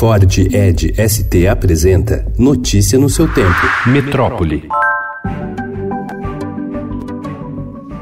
Ford Ed ST apresenta Notícia no seu tempo. Metrópole.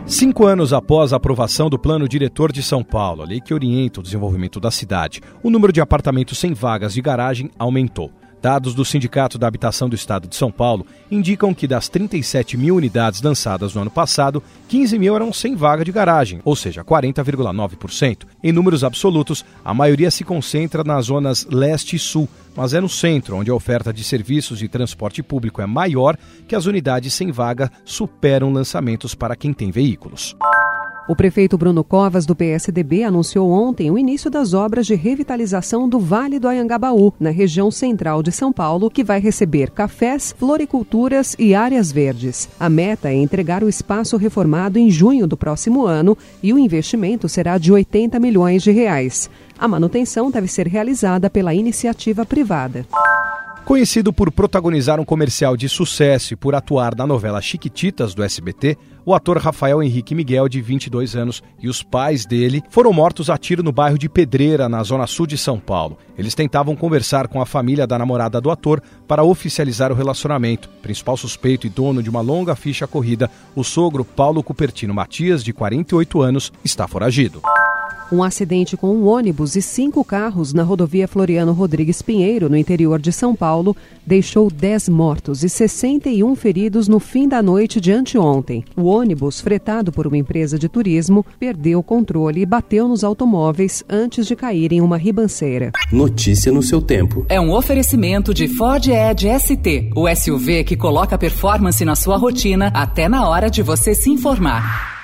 Cinco anos após a aprovação do Plano Diretor de São Paulo, a lei que orienta o desenvolvimento da cidade, o número de apartamentos sem vagas de garagem aumentou. Dados do Sindicato da Habitação do Estado de São Paulo indicam que das 37 mil unidades lançadas no ano passado, 15 mil eram sem vaga de garagem, ou seja, 40,9%. Em números absolutos, a maioria se concentra nas zonas leste e sul, mas é no centro, onde a oferta de serviços de transporte público é maior, que as unidades sem vaga superam lançamentos para quem tem veículos. O prefeito Bruno Covas, do PSDB, anunciou ontem o início das obras de revitalização do Vale do Ayangabaú, na região central de São Paulo, que vai receber cafés, floriculturas e áreas verdes. A meta é entregar o espaço reformado em junho do próximo ano e o investimento será de 80 milhões de reais. A manutenção deve ser realizada pela iniciativa privada. Conhecido por protagonizar um comercial de sucesso e por atuar na novela Chiquititas do SBT, o ator Rafael Henrique Miguel, de 22 anos, e os pais dele foram mortos a tiro no bairro de Pedreira, na zona sul de São Paulo. Eles tentavam conversar com a família da namorada do ator para oficializar o relacionamento. Principal suspeito e dono de uma longa ficha corrida, o sogro Paulo Cupertino Matias, de 48 anos, está foragido. Um acidente com um ônibus e cinco carros na rodovia Floriano Rodrigues Pinheiro, no interior de São Paulo, deixou 10 mortos e 61 feridos no fim da noite de anteontem. O ônibus, fretado por uma empresa de turismo, perdeu o controle e bateu nos automóveis antes de cair em uma ribanceira. Notícia no seu tempo. É um oferecimento de Ford Edge ST, o SUV que coloca performance na sua rotina até na hora de você se informar.